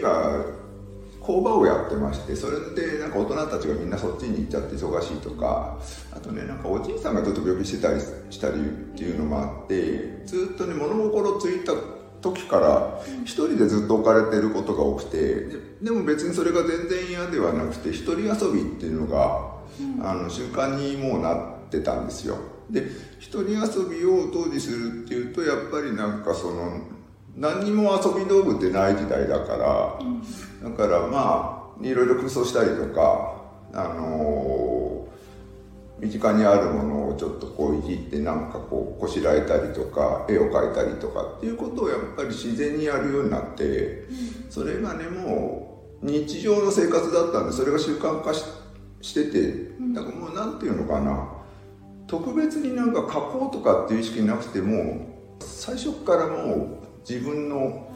が工場をやってましてそれでなんか大人たちがみんなそっちに行っちゃって忙しいとかあとねなんかおじいさんがちょっと病気してたりしたりっていうのもあってずっとね物心ついた時から一人でずっと置かれてることが多くてでも別にそれが全然嫌ではなくて一人遊びっていうのが、あの習慣にもうなってたんですよ。で一人遊びを当時するっていうとやっぱりなんかその何にも遊び道具ってない時代だから、だからまあいろいろ空想したりとかあのー、身近にあるものをちょっとこういじってなんかこうこしらえたりとか絵を描いたりとかっていうことをやっぱり自然にやるようになって、それがねもう日常の生活だったんでそれが習慣化しててだからもう何て言うのかな。特別になんか書こうとかっていう意識なくても最初からもう自分の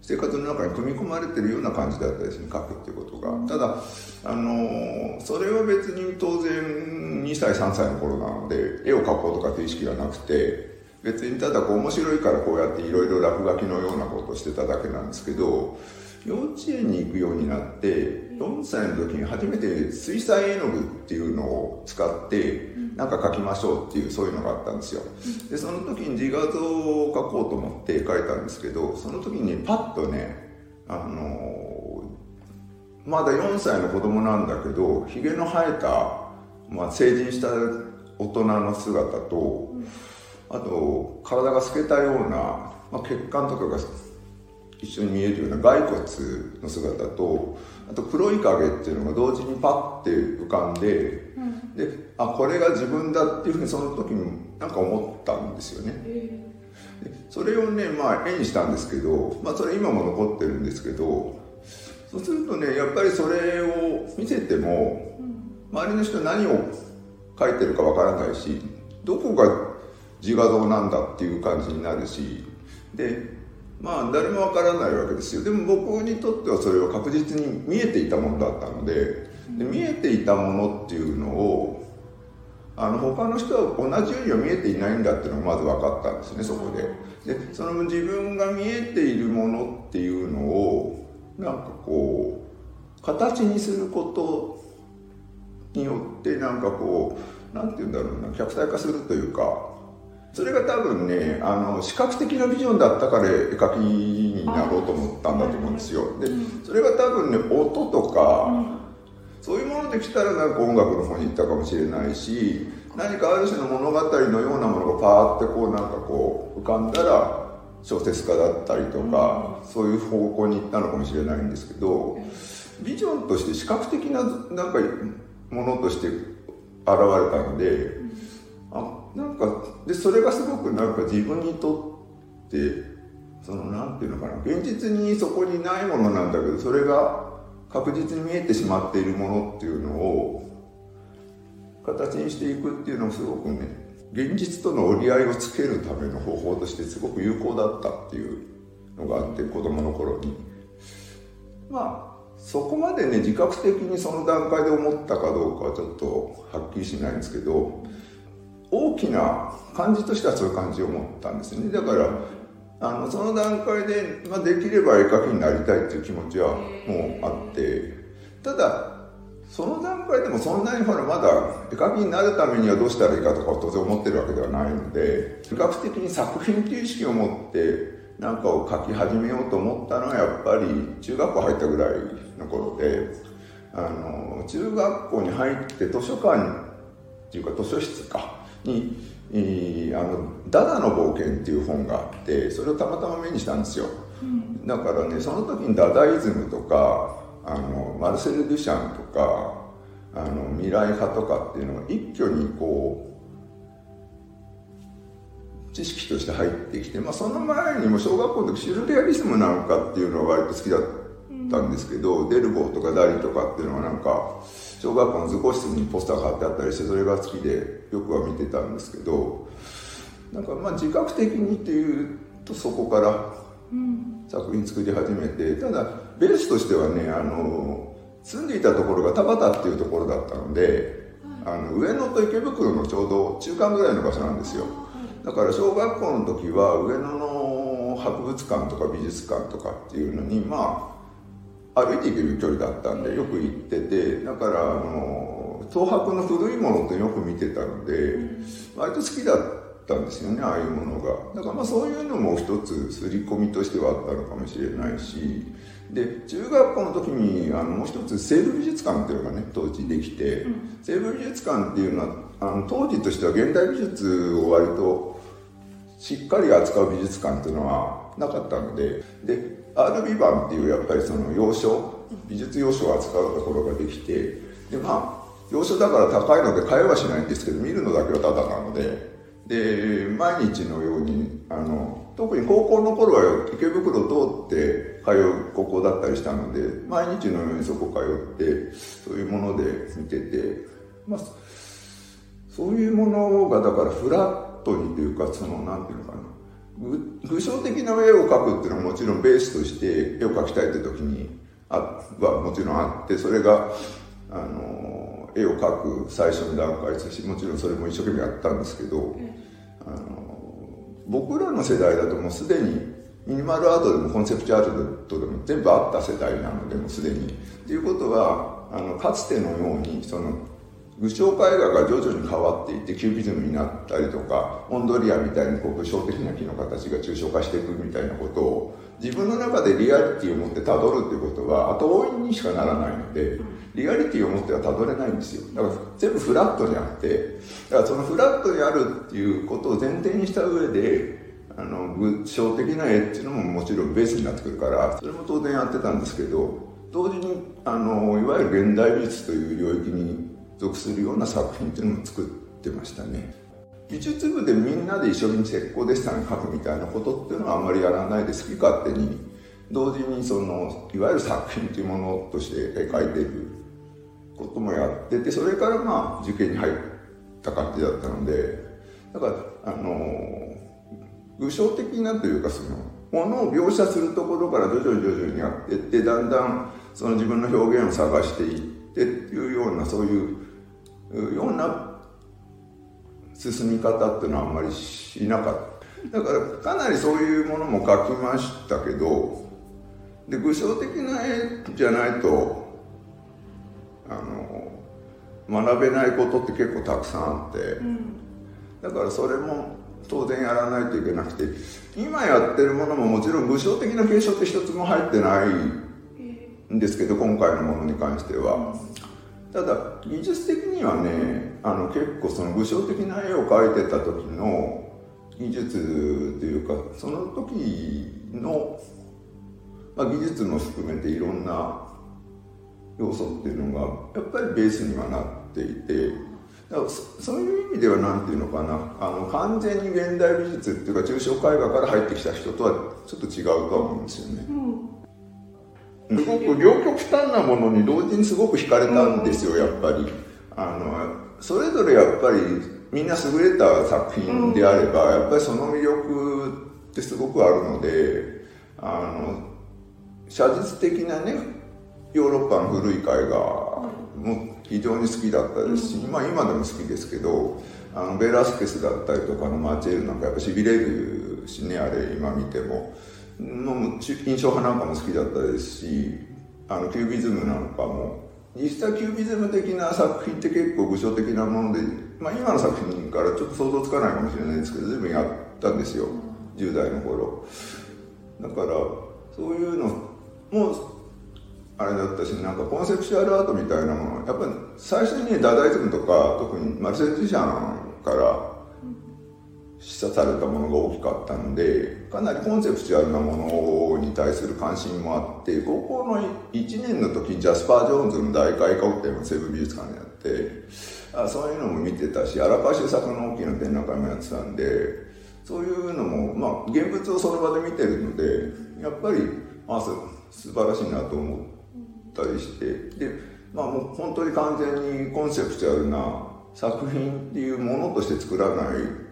生活の中に組み込まれてるような感じだったですね書くっていうことが、ただあのそれは別に当然2歳3歳の頃なので絵を描こうとかっていう意識がなくて別にただこう面白いからこうやっていろいろ落書きのようなことをしてただけなんですけど幼稚園に行くようになって4歳の時に初めて水彩絵の具っていうのを使ってなんか描きましょうっていうそういうのがあったんですよ。でその時に自画像を描こうと思って描いたんですけどその時にパッとねあのー、まだ4歳の子供なんだけどひげの生えた、まあ、成人した大人の姿とあと体が透けたような、まあ、血管とかが一緒に見えるような骸骨の姿とあと黒い影っていうのが同時にパッて浮かんで、うん、であこれが自分だっていうふうにその時になんか思ったんですよね。え。ー、それをねまあ絵にしたんですけど、まあ、それ今も残ってるんですけどそうするとねやっぱりそれを見せても、周りの人何を描いてるかわからないしどこが自画像なんだっていう感じになるしでまあ誰もわからないわけですよ。でも僕にとってはそれは確実に見えていたものだったのでで見えていたものっていうのをあの他の人は同じようには見えていないんだっていうのがまず分かったんですねそこで。でその自分が見えているものっていうのをなんかこう形にすることによってなんかこう何て言うんだろうな客体化するというかそれが多分ねあの視覚的なビジョンだったから絵描きになろうと思ったんだと思うんですよ。でそれが多分ね音とか、そういうものできたらなんか音楽の方に行ったかもしれないし何かある種の物語のようなものがパーってこうなんかこう浮かんだら小説家だったりとか、そういう方向に行ったのかもしれないんですけどビジョンとして視覚的ななんかものとして現れたので。なんかでそれがすごくなんか自分にとってそのなんていうのかな現実にそこにないものなんだけどそれが確実に見えてしまっているものっていうのを形にしていくっていうのもすごくね現実との折り合いをつけるための方法としてすごく有効だったっていうのがあって子供の頃に。まあそこまでね自覚的にその段階で思ったかどうかはちょっとはっきりしないんですけど大きな感じとしてはそういう感じを持ったんですよね。だからあのその段階で、まあ、できれば絵描きになりたいっていう気持ちはもうあって。ただその段階でもそんなにほらまだ絵描きになるためにはどうしたらいいかとか当然思ってるわけではないので比較的に作品っていう意識を持って何かを描き始めようと思ったのはやっぱり中学校入ったぐらいの頃であの中学校に入って図書館っていうか図書室かに、えー、あの「ダダの冒険」っていう本があってそれをたまたま目にしたんですよ、うん、だからねその時にダダイズムとかあのマルセル・デュシャンとかあの未来派とかっていうのが一挙にこう知識として入ってきて、まあ、その前にも小学校の時シュルレアリスムなんかっていうのは割と好きだったんですけど、うん、デルボーとかダリとかっていうのはなんか小学校の図工室にポスターが貼ってあったりしてそれが好きでよくは見てたんですけどなんかまあ自覚的にっていうとそこから作品作り始めてただベースとしてはねあの住んでいたところが田端っていうところだったので、あの上野と池袋のちょうど中間ぐらいの場所なんですよ。だから小学校の時は上野の博物館とか美術館とかっていうのにまあ歩いて行ける距離だったんでよく行っててだからあの東博の古いものってよく見てたので割と好きだったんですよねああいうものが。だからまあそういうのも一つ刷り込みとしてはあったのかもしれないしで中学校の時にあのもう一つ西部美術館っていうのがね当時できて、うん、西部美術館っていうのはあの当時としては現代美術を割としっかり扱う美術館っていうのはなかったのでで RB 版っていうやっぱりその洋書美術洋書を扱うところができてでまあ洋書だから高いので買えはしないんですけど見るのだけはただなので。で毎日のようにあの特に高校の頃は池袋通って通う高校だったりしたので毎日のようにそこ通ってそういうもので見てて、まあ、そういうものがだからフラットにというかそのなんていうのかな。具象的な絵を描くっていうのはもちろんベースとして絵を描きたいって時にあはもちろんあってそれがあの絵を描く最初の段階ですしもちろんそれも一生懸命やったんですけど、あの僕らの世代だともうすでにミニマルアートでもコンセプチュアルトでも全部あった世代なのでもうすでに。ということはあのかつてのようにその具象絵画が徐々に変わっていってキュービズムになったりとかオンドリアみたいにこう具象的な木の形が抽象化していくみたいなことを自分の中でリアリティを持ってたどるっていうことは後追いにしかならないのでリアリティを持ってはたどれないんですよ。だから全部フラットにあってだからそのフラットにあるっていうことを前提にした上であの具象的な絵っていうのももちろんベースになってくるからそれも当然やってたんですけど同時にあのいわゆる現代美術という領域に属するような作品っていうのも作ってましたね美術部でみんなで一緒に石膏デッサン描くみたいなことっていうのはあんまりやらないで好き勝手に同時にそのいわゆる作品というものとして描いていることもやっててそれからまあ受験に入った感じだったのでだからあの具象的なというかそのものを描写するところから徐々に徐々にやっていってだんだんその自分の表現を探していってっていうようなそういうような進み方っていうのはあんまりしなかった。だからかなりそういうものも書きましたけどで具象的な絵じゃないとあの学べないことって結構たくさんあって、うん、だからそれも当然やらないといけなくて今やってるものももちろん具象的な継承って一つも入ってないんですけど今回のものに関しては。ただ技術的にはねあの結構その具象的な絵を描いてた時の技術というかその時の、まあ、技術も含めていろんな要素っていうのがやっぱりベースにはなっていてだからそういう意味では何て言うのかなあの完全に現代美術っていうか抽象絵画から入ってきた人とはちょっと違うとは思うんですよね。うんすごく両極端なものに同時にすごく惹かれたんですよ、やっぱり。あの、それぞれやっぱりみんな優れた作品であれば、やっぱりその魅力ってすごくあるので、あの、写実的なね、ヨーロッパの古い絵画も非常に好きだったですし、まあ今でも好きですけど、あのベラスケスだったりとかのマーチェールなんかやっぱしびれるしね、あれ今見ても。の印象派なんかも好きだったですしあのキュービズムなんかも。実際キュービズム的な作品って結構具象的なもので、まあ、今の作品からちょっと想像つかないかもしれないですけど随分やったんですよ。10代の頃。だからそういうのもあれだったしなんかコンセプチュアルアートみたいなもの。やっぱり最初にねダダイズムとか特にマルセル・ジシャンから示唆されたものが大きかったのでかなりコンセプチュアルなものに対する関心もあって高校の1年の時ジャスパー・ジョーンズの大開花展を西部美術館でやってあそういうのも見てたし荒川修作の大きな展覧会もやってたんでそういうのもまあ現物をその場で見てるのでやっぱりあ素晴らしいなと思ったりしてでまあもう本当に完全にコンセプチュアルな作品っていうものとして作らない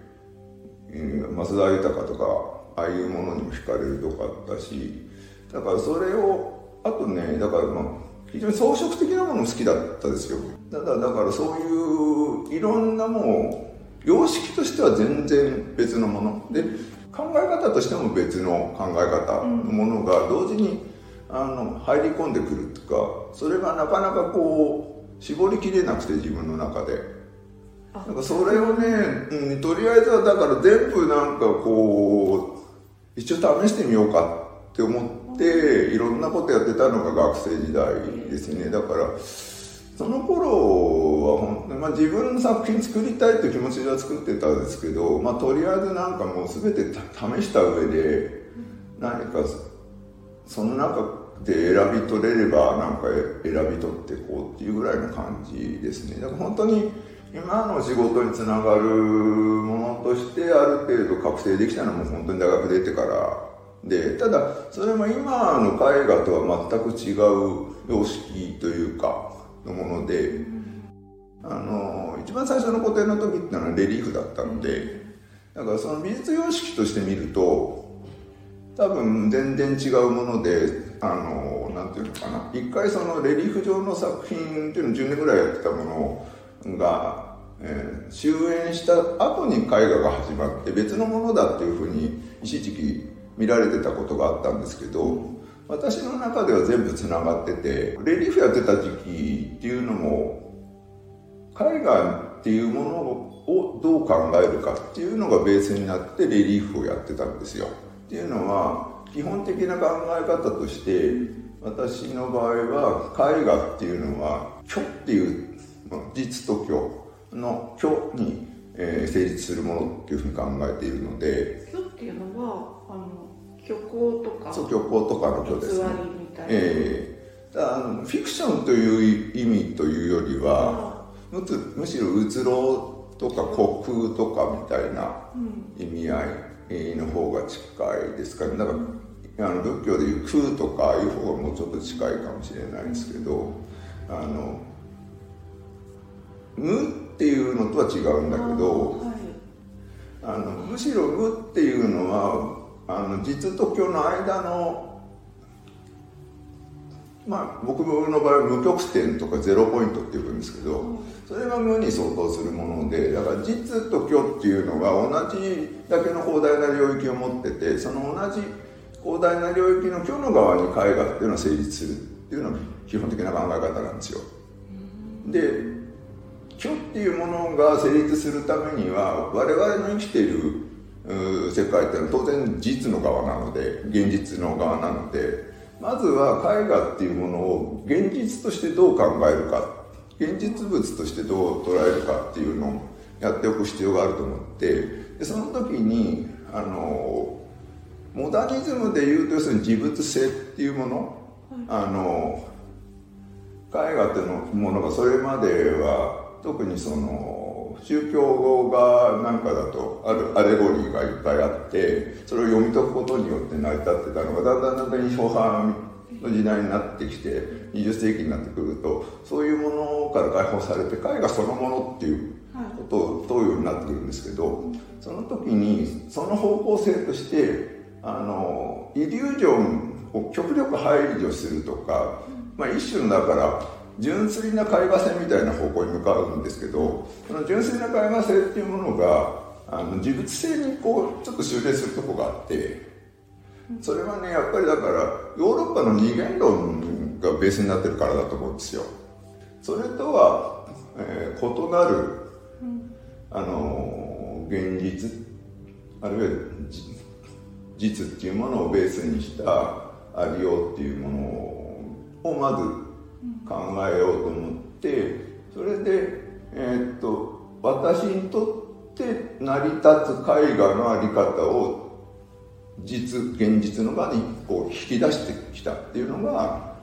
増田豊とかああいうものにも惹かれるとこあったしだからそれをあとねだからまあ非常に装飾的なもの好きだったですよ。ただだからそういういろんなもう様式としては全然別のもの。で考え方としても別の考え方のものが同時にあの入り込んでくるとかそれがなかなかこう絞りきれなくて自分の中で。なんかそれをね、うん、とりあえずはだから全部なんかこう一応試してみようかって思っていろんなことやってたのが学生時代ですね。だからその頃は本当に、まあ、自分の作品作りたいって気持ちでは作ってたんですけど、まあ、とりあえずなんかもう全て試した上で何かその中で選び取れればなんか選び取ってこうっていうぐらいの感じですね。だから本当に今の仕事につながるものとしてある程度覚醒できたのも本当に大学出てから。でただそれも今の絵画とは全く違う様式というかのもので、あの一番最初の個展の時ってのはレリーフだったのでだからその美術様式として見ると多分全然違うものであのなんていうのかな。一回そのレリーフ上の作品っていうのを10年ぐらいやってたものが、えー、終演した後に絵画が始まって別のものだっていうふうに一時期見られてたことがあったんですけど私の中では全部つながっててレリーフやってた時期っていうのも絵画っていうものをどう考えるかっていうのがベースになってレリーフをやってたんですよ。っていうのは基本的な考え方として私の場合は絵画っていうのは虚っていう実と虚の虚に、えー、成立するものっていうふうに考えているので虚っていうのはあの虚構とかそう虚構とかの虚ですね。ええ。ー、あのフィクションという意味というよりはむむしろうつろとか虚空とかみたいな意味合いの方が近いですかね。だからあの仏教でいう空とかいう方がもうちょっと近いかもしれないですけどあの無っていうのとは違うんだけどあ、のむしろ無っていうのはあの実と虚の間のまあ僕の場合は無極点とかゼロポイントっていうんですけどそれが無に相当するものでだから実と虚っていうのが同じだけの広大な領域を持っててその同じ広大な領域の虚の側に絵画っていうのは成立するっていうのが基本的な考え方なんですよ。で虚っていうものが成立するためには我々の生きている世界っていうのは当然実の側なので現実の側なのでまずは絵画っていうものを現実としてどう考えるか現実物としてどう捉えるかっていうのをやっておく必要があると思ってでその時にあのモダニズムでいうと要するに自物性っていうもの、あの絵画っていうものがそれまでは特にその宗教語がなんかだとあるアレゴリーがいっぱいあってそれを読み解くことによって成り立ってたのがだんだんだんだん批判の時代になってきて20世紀になってくるとそういうものから解放されて絵画そのものっていうことを問うようになってくるんですけどその時にその方向性としてあのイリュージョンを極力排除するとか、まあ、一種のだから純粋な絵画性みたいな方向に向かうんですけどその純粋な絵画性っていうものがあの自物性にこうちょっと修正するとこがあってそれはねやっぱりだからヨーロッパの二元論がベースになってるからだと思うんですよ。それとは、えー、異なる、あの現実あるいは実っていうものをベースにしたありようっていうものをまず考えようと思ってそれで、えー、っと私にとって成り立つ絵画の在り方を実現実の場にこう引き出してきたっていうのが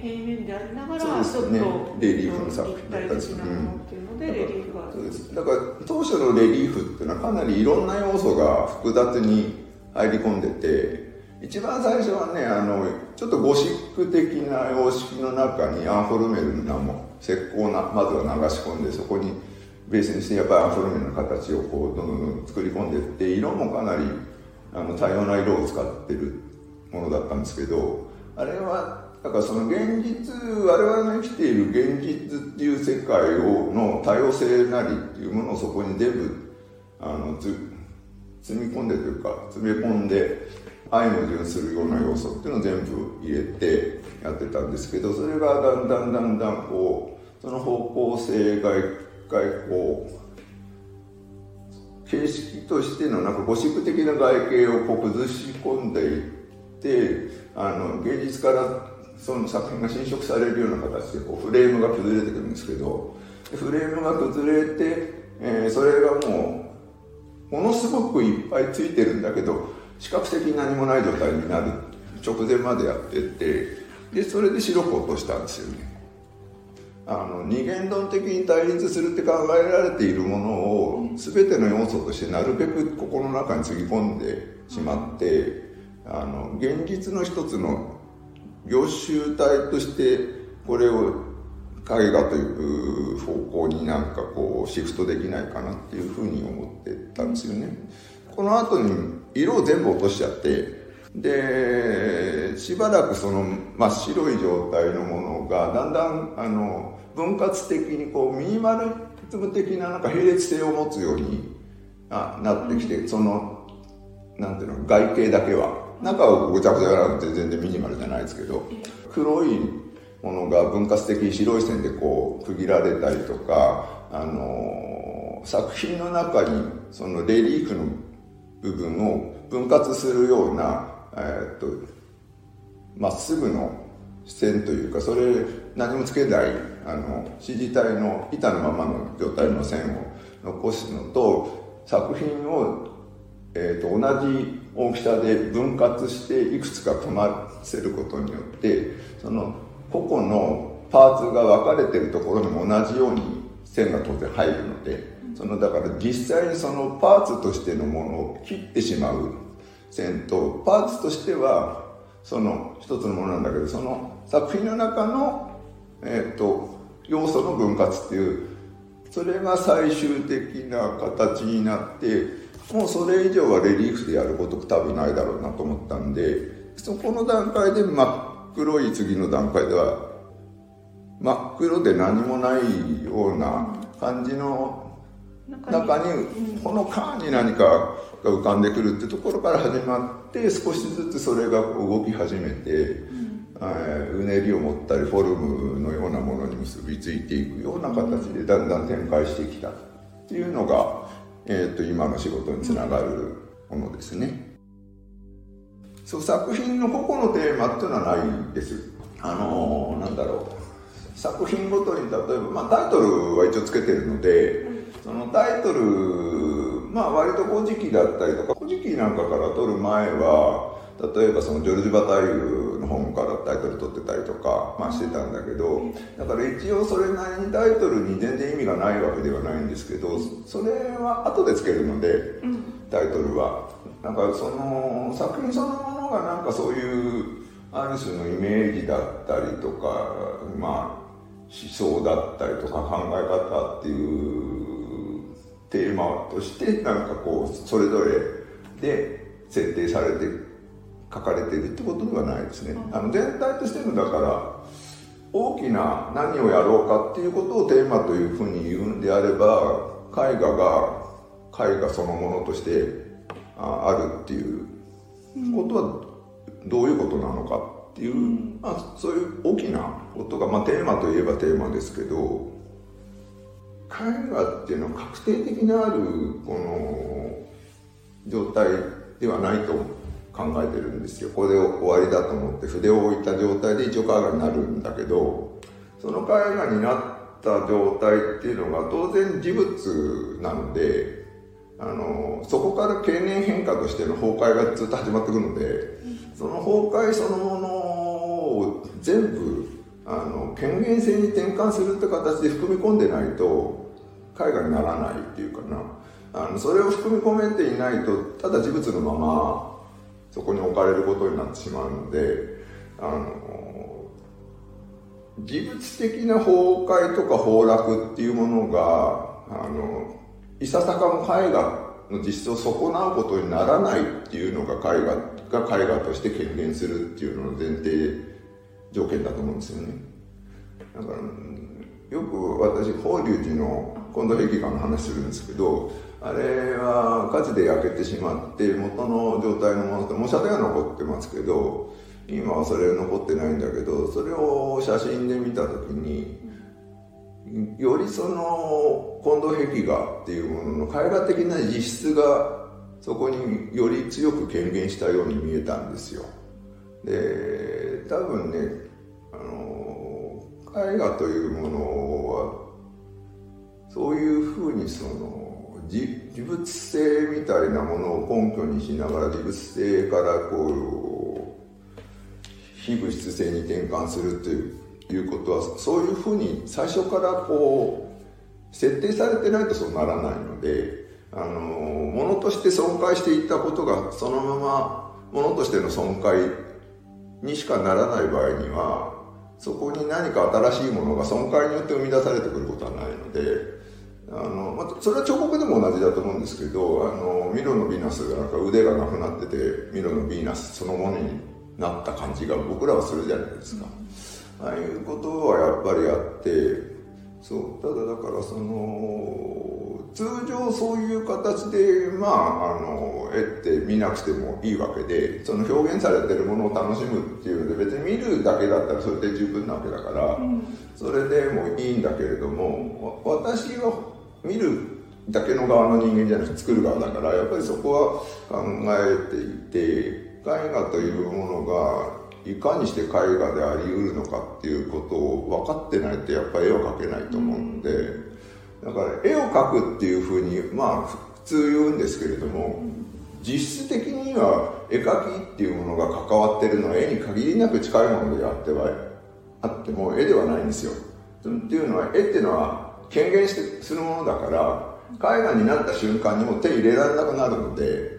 平面でありながらそうですね。レリーフの作品だったん、そうです。だから当初のレリーフっていうのはかなりいろんな要素が複雑に入り込んでて一番最初はねあのちょっとゴシック的な様式の中にアンフォルメルの名も石膏なまずは流し込んでそこにベースにしてやっぱりアンフォルメルの形をこうどんどん作り込んでいって色もかなりあの多様な色を使ってるものだったんですけどあれはだからその現実我々の生きている現実っていう世界をの多様性なりっていうものをそこに全部あの積み込んでというか詰め込んで愛矛盾するような要素っていうのを全部入れてやってたんですけどそれがだんだんだんだんこうその方向性が一回こう形式としてのなんかゴシック的な外形をこう崩し込んでいってあの芸術からその作品が侵食されるような形でこうフレームが崩れてくるんですけどフレームが崩れて、えー、それがもうものすごくいっぱいついてるんだけど視覚的に何もない状態になる直前までやっててでそれで白く落としたんですよねあの二元論的に対立するって考えられているものを全ての要素としてなるべくここの中につぎ込んでしまってあの現実の一つの業種体としてこれを絵画という方向になんかこうシフトできないかなっていうふうに思ってたんですよね。この後に色を全部落としちゃってでしばらくその真っ白い状態のものがだんだんあの分割的にこうミニマルズム的ななんか並列性を持つようにあなってきてそのなんていうの外形だけは中はごちゃごちゃなくて全然ミニマルじゃないですけど黒いものが分割的に白い線でこう区切られたりとか、あのー、作品の中にそのレリーフの部分を分割するような、え、っとまっすぐの線というかそれ何もつけないあの指示体の板のままの状態の線を残すのと作品を、えー、と同じ大きさで分割していくつか組ませることによってその個々のパーツが分かれてるところにも同じように線が当然入るのでそのだから実際にそのパーツとしてのものを切ってしまう。線とパーツとしてはその一つのものなんだけどその作品の中の、えーと、要素の分割っていうそれが最終的な形になってもうそれ以上はレリーフでやること多分ないだろうなと思ったんでそこの段階で真っ黒い次の段階では真っ黒で何もないような感じの中にこの間に何かが浮かんでくるってところから始まって少しずつそれが動き始めて、うねりを持ったりフォルムのようなものに結びついていくような形でだんだん展開してきたっていうのがえーと、今の仕事につながるものですね。そう作品の個々のテーマっていうのはないです。あのー、なんだろう作品ごとに例えば、まあ、タイトルは一応つけてるのでそのタイトルまあ割と古事記だったりとか古事記なんかから撮る前は例えばそのジョルジュ・バタイユの本からタイトル取ってたりとか、まあ、してたんだけどだから一応それなりにタイトルに全然意味がないわけではないんですけどそれは後でつけるので、タイトルは。なんかその作品そのものがなんかそういうある種のイメージだったりとかまあ思想だったりとか考え方っていうとしてなんかこうそれぞれで設定されて書かれているってことではないですね。あの全体としてのだから大きな何をやろうかっていうことをテーマというふうに言うんであれば絵画が絵画そのものとしてあるっていうことはどういうことなのかっていう、まあ、そういう大きなことが、まあ、テーマといえばテーマですけど絵画っていうのは確定的なあるこの状態ではないと。考えてるんですよここで終わりだと思って筆を置いた状態で一応絵画になるんだけどその絵画になった状態っていうのが当然事物なのであのそこから経年変化としての崩壊がずっと始まってくるのでその崩壊そのものを全部あの権限性に転換するって形で含み込んでないと絵画にならないっていうかな。あのそれを含み込めていないとただ事物のままそこに置かれることになってしまうのであの技術的な崩壊とか崩落っていうものがあのいささかも絵画の実質を損なうことにならないっていうのが絵画が絵画として権限するっていうのの前提条件だと思うんですよね。だからよく私法隆寺の近藤壁画の話するんですけどあれは火事で焼けてしまって元の状態のものって模写では残ってますけど今はそれ残ってないんだけどそれを写真で見た時によりその近藤壁画っていうものの絵画的な実質がそこにより強く権限したように見えたんですよ。で多分ねあの絵画というものはそういうふうにその自物性みたいなものを根拠にしながら自物性からこう非物質性に転換するということはそういうふうに最初からこう設定されてないとそうならないのであのものとして損壊していったことがそのままものとしての損壊にしかならない場合にはそこに何か新しいものが損壊によって生み出されてくることはないのであの、まあ、それは彫刻でも同じだと思うんですけどあのミロのヴィーナスがなんか腕がなくなっててミロのヴィーナスそのものになった感じが僕らはするじゃないですか。ああいうことはやっぱりあってそうただだからその通常そういう形でまああの絵って見なくてもいいわけでその表現されてるものを楽しむっていうので別に見るだけだったらそれで十分なわけだから、うん、それでもいいんだけれども私は見るだけの側の人間じゃなくて作る側だからやっぱりそこは考えていて絵画というものがいかにして絵画でありうるのかっていうことを分かってないとやっぱり絵を描けないと思うんでだから絵を描くっていうふうにまあ普通言うんですけれども実質的には絵描きっていうものが関わってるのは絵に限りなく近いものであってはあっても絵ではないんですよ。っていうのは絵っていうのは権限してするものだから絵画になった瞬間にも手入れられなくなるので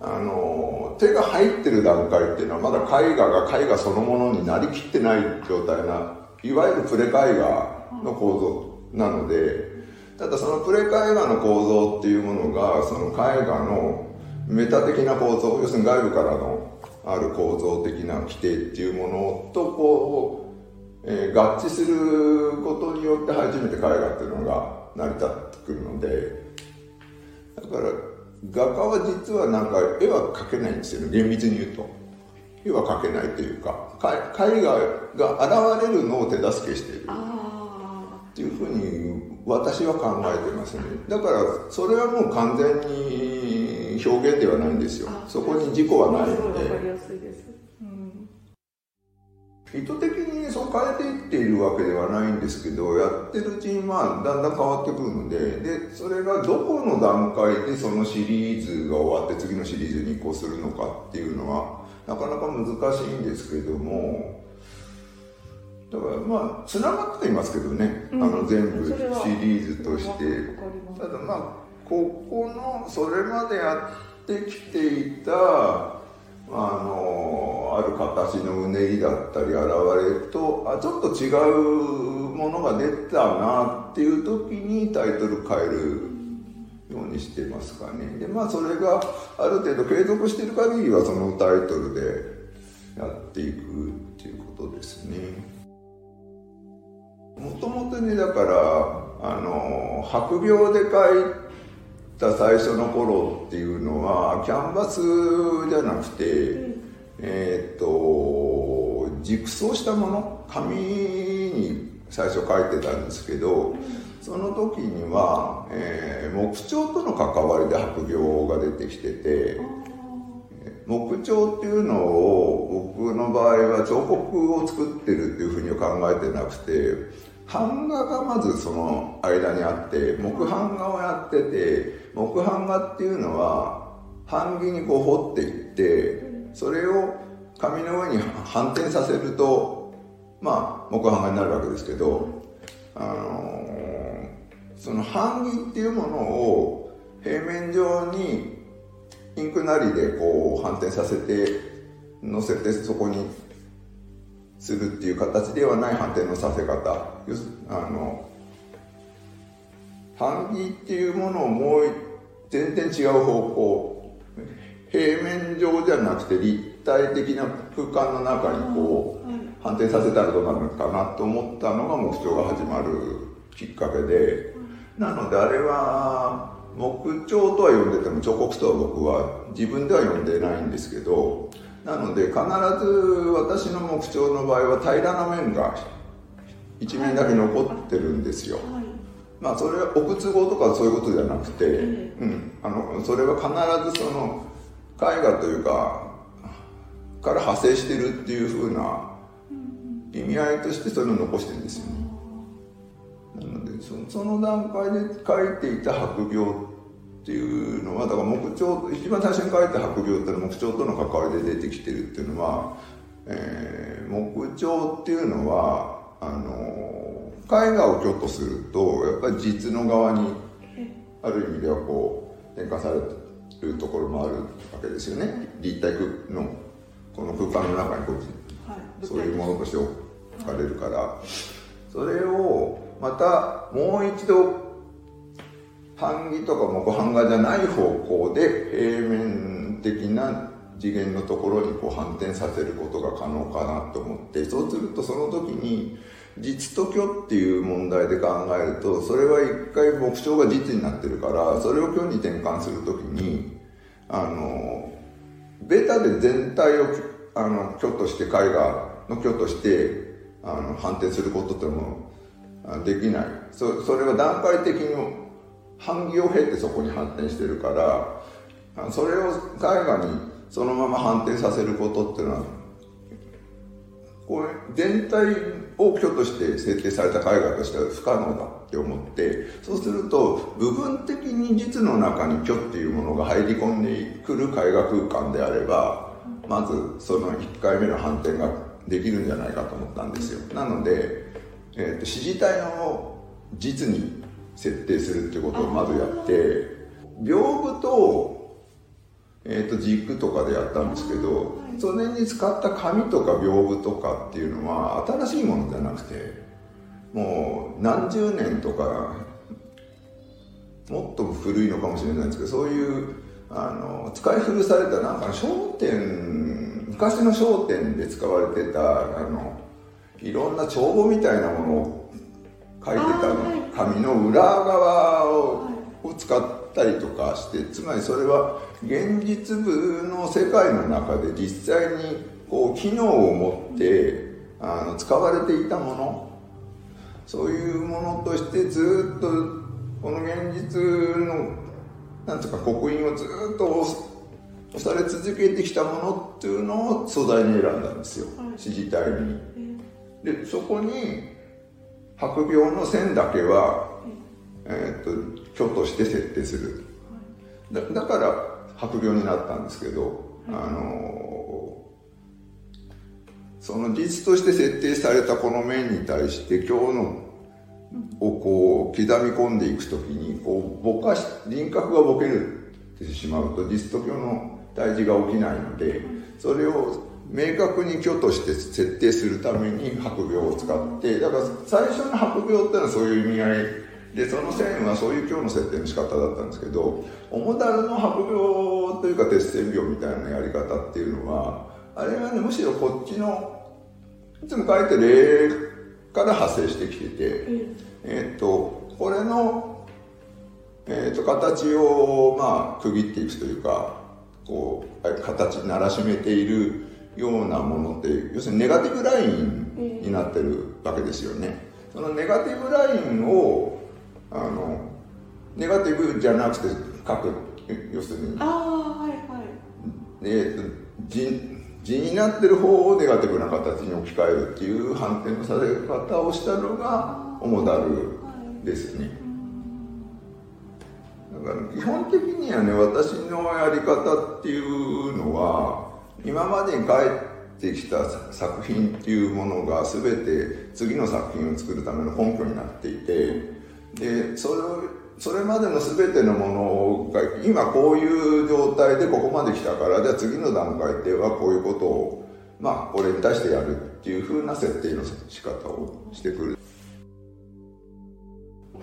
あの手が入ってる段階っていうのはまだ絵画が絵画そのものになりきってない状態ないわゆるプレ絵画の構造なのでただそのプレ絵画の構造っていうものがその絵画のメタ的な構造要するに外部からのある構造的な規定っていうものとこう、えー、合致することによって初めて絵画っていうのが成り立ってくるのでだから画家は実はなんか絵は描けないんですよね。厳密に言うと。絵は描けないというか絵画が現れるのを手助けしている。っていうふうに私は考えてますね。だからそれはもう完全に表現ではないんですよ。そこに自己はないので。意図的にそう変えていっているわけではないんですけどやってるうちにまあだんだん変わってくるのででそれがどこの段階でそのシリーズが終わって次のシリーズに移行するのかっていうのはなかなか難しいんですけどもだからまあつながっていますけどね、うん、あの全部シリーズとして。ただまあここのそれまでやってきていたあのある形のうねりだったり現れるとあちょっと違うものが出たなっていう時にタイトル変えるようにしてますかね。でまあそれがある程度継続している限りはそのタイトルでやっていくっていうことですねもともとねだからあの白描で書いた最初の頃っていうのはキャンバスじゃなくて、うん、えっ、と熟装したもの？紙に最初書いてたんですけど、うん、その時には、えー、木彫との関わりで白描が出てきてて。木彫っていうのを僕の場合は彫刻を作ってるっていうふうには考えてなくて版画がまずその間にあって木版画をやってて木版画っていうのは版木にこう彫っていってそれを紙の上に反転させるとまあ木版画になるわけですけどあのー、その版木っていうものを平面上にインクなりでこう反転させて乗せてそこにするっていう形ではない反転のさせ方。あの版木っていうものをもう全然違う方向。平面上じゃなくて立体的な空間の中にこう反転させたらどうなるのかなと思ったのが木彫が始まるきっかけで。なのであれは木彫とは呼んでても彫刻とは僕は自分では呼んでないんですけどなので必ず私の木彫の場合は平らな面が一面だけ残ってるんですよ。はいまあそれはお靴語とかそういうことじゃなくて、えうん、あのそれは必ずその絵画というかから派生してるっていうふうな意味合いとしてそれを残してるんですよね。なのでそその段階で描いていた白描っていうのはだから木彫一番最初に描いた白描っていうのは木彫との関わりで出てきてるっていうのは、えー木彫っていうのはあの絵画を挙とするとやっぱり実の側にある意味ではこう転換されるところもあるわけですよね。立体のこの空間の中にこうはいそういうものとして置かれるから。それをまたもう一度版木とか木版画じゃない方向で平面的な次元のところにこう反転させることが可能かなと思ってそうするとその時に実と虚っていう問題で考えるとそれは一回目標が実になってるからそれを虚に転換する時にあのベタで全体をあの虚として絵画の虚としてあの判定することってもあできないそれは段階的に版木を経てそこに反転してるからそれを絵画にそのまま反転させることっていうのはこう全体を虚として設定された絵画としては不可能だって思ってそうすると部分的に実の中に虚っていうものが入り込んでくる絵画空間であればまずその1回目の反転ができるんじゃないかと思ったんですよ。なので、えー、と支持体の実に設定するってことをまずやって屏風と,、えー、と軸とかでやったんですけどそれに使った紙とか屏風とかっていうのは新しいものじゃなくてもう何十年とかもっと古いのかもしれないんですけどそういうあの使い古されたなんか商店昔の商店で使われてたあのいろんな帳簿みたいなものを書いてたあーはい紙の裏側をを使ったりとかしてつまりそれは現実部の世界の中で実際にこう機能を持ってあの使われていたもの。そういうものとしてずっとこの現実のなんつうか刻印をずっと押され続けてきたものっていうのを素材に選んだんですよ。はい。支持体に。えでそこに白描の線だけは、えー、と虚として設定する。だだから白描になったんですけど、あのその実として設定されたこの面に対して今日のをこう刻み込んでいくときにこうぼかし輪郭がぼけるってしまうと実と虚の対峙が起きないのでそれを明確に虚として設定するために白描を使ってだから最初の白描っていうのはそういう意味合いでその線はそういう虚の設定の仕方だったんですけど主だるの白描というか鉄線描みたいなやり方っていうのはあれはねむしろこっちのいつも書いてる絵から派生してきてて。ええー、とこれの、えー、と形を、まあ、区切っていくというかこうあ形にならしめているようなものって要するにネガティブラインになってるわけですよね。そのネガティブラインをあのネガティブじゃなくて書く。要するに。ああはいはい。えーと字字になってる方をネガティブな形に置き換えるっていう反転のさせ方をしたのが主だるですね。だから基本的にはね私のやり方っていうのは今までに帰ってきた作品っていうものが全て次の作品を作るための根拠になっていてでそれをそれまでの全てのものが今こういう状態でここまで来たからじゃあ次の段階ではこういうことをまあこれに対してやるっていう風な設定の仕方をしてくる。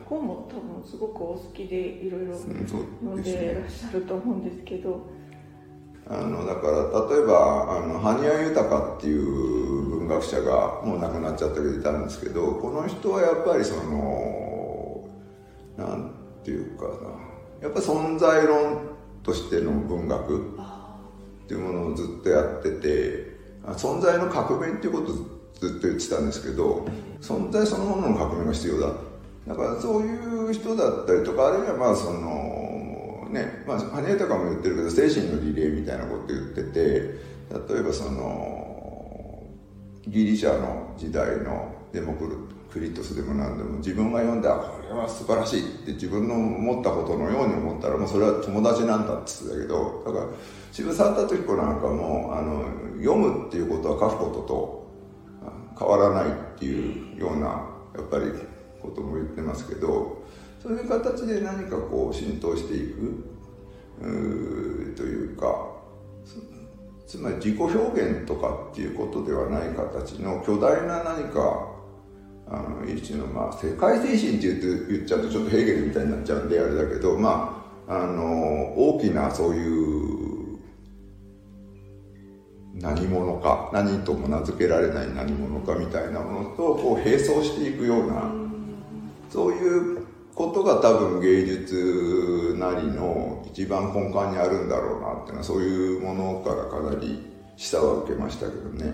本も多分すごくお好きでいろいろ読んでらっしゃると思うんですけどあのだから例えばあの埴谷豊っていう文学者がもう亡くなっちゃったけどいたんですけどこの人はやっぱりそのなんていうかな。やっぱ存在論としての文学っていうものをずっとやってて存在の革命っていうことをずっと言ってたんですけど存在そのものの革命が必要だ。だからそういう人だったりとかあるいはまあそのねまあ羽根とかも言ってるけど精神のリレーみたいなこと言ってて例えばそのギリシャの時代のデモククリトスでも何でも自分が読んであこれは素晴らしいって自分の思ったことのように思ったらもうそれは友達なんだって言ってたけどだから渋沢達彦なんかもあの読むっていうことは書くことと変わらないっていうようなやっぱりことも言ってますけどそういう形で何かこう浸透していくというかつまり自己表現とかっていうことではない形の巨大な何かあの一のまあ世界精神って言って言っちゃうとちょっとヘーゲルみたいになっちゃうんであれだけどまああの大きなそういう何者か何とも名付けられない何者かみたいなものとこう並走していくようなそういうことが多分芸術なりの一番根幹にあるんだろうなっていうのはそういうものからかなり示唆は受けましたけどね。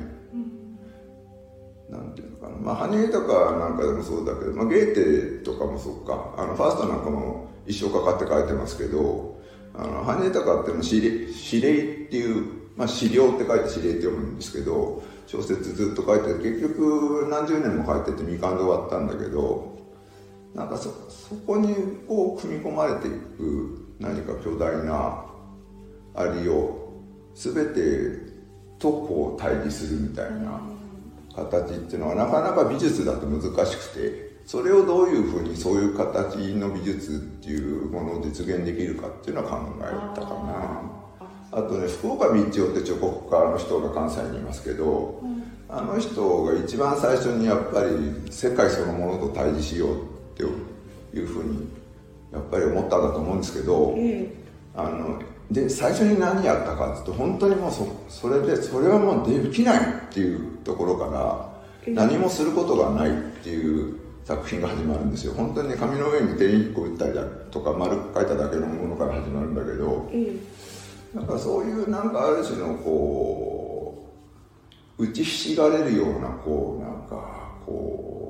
なんていうのかな。まあ羽とかなんかでもそうだけど、まあ、ゲーテとかもそっか。あのファーストなんかも一生かかって書いてますけどあの羽とかっていうのは指令っていう、まあ、資料って書いて指令って読むんですけど小説ずっと書いて結局何十年も書いてて未完で終わったんだけどなんかそそこにこう組み込まれていく何か巨大なありを全てとこう対峙するみたいな形っていうのはなかなか美術だと難しくてそれをどういうふうにそういう形の美術っていうものを実現できるかっていうのは考えたかな。あとね福岡道夫って彫刻家の人が関西にいますけど、うん、あの人が一番最初にやっぱり世界そのものと対峙しようっていうふうにやっぱり思ったんだと思うんですけど、あので最初に何やったかっていうと本当にもうそそれでそれはもうできないっていうところから何もすることがないっていう作品が始まるんですよ。本当にね紙の上に点1個打ったりだとか丸く書いただけのものから始まるんだけど、なんかそういうなんかある種のこう打ちひしがれるようなこうなんかこうあ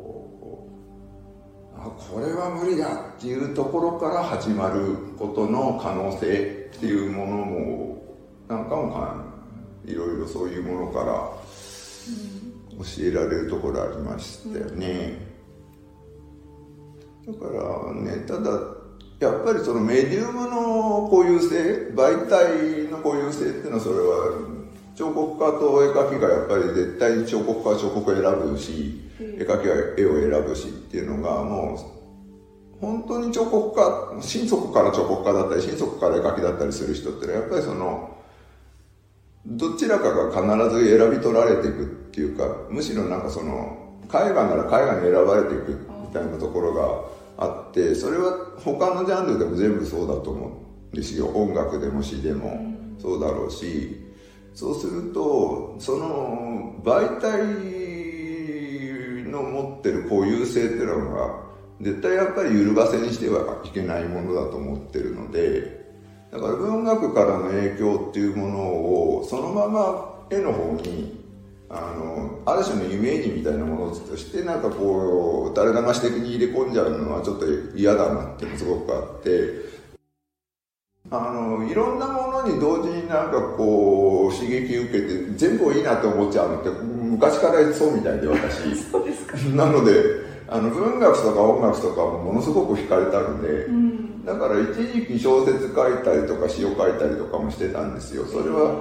これは無理だっていうところから始まることの可能性っていうものもなんかもかいろいろそういうものから教えられるところありましたよね、だからねただやっぱりそのメディウムの固有性媒体の固有性っていうのはそれは彫刻家と絵描きがやっぱり絶対に彫刻家は彫刻を選ぶし、絵描きは絵を選ぶしっていうのがもう本当に彫刻家心底から彫刻家だったり心底から絵描きだったりする人ってのはやっぱりそのどちらかが必ず選び取られていくっていうかむしろなんかその絵画なら絵画に選ばれていくみたいなところがあってそれは他のジャンルでも全部そうだと思うんですよ。音楽でも詩でも。そうだろうし。そうするとその媒体の持ってる固有性っていうのが絶対やっぱり揺るがせにしてはいけないものだと思ってるのでだから文学からの影響っていうものをそのまま絵の方にあのある種のイメージみたいなものとしてなんかこう垂れ流し的に入れ込んじゃうのはちょっと嫌だなっていうのすごくあってあのいろんなものに同時になんかこう刺激受けて全部いいなって思っちゃうのって昔からそうみたいで私。なのであの文学とか音楽とかもものすごく惹かれたので、うん、だから一時期小説書いたりとか詩を書いたりとかもしてたんですよ。それは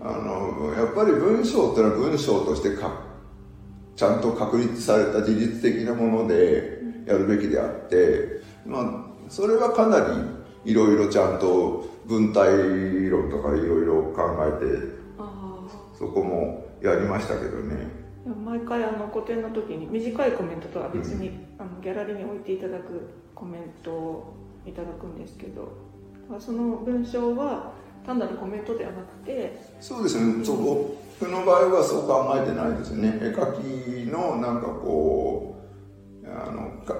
あのやっぱり文章っていうのは文章としてかちゃんと確立された事実的なものでやるべきであって、まあ、それはかなりいろいろちゃんと文体論とかいろいろ考えてそこもやりましたけどね。毎回あの個展の時に短いコメントとは別に、あのギャラリーに置いていただくコメントをいただくんですけどその文章は単なるコメントではなくてそうですね、そ僕の場合はそう考えてないですね。絵描きのなんかこうあのか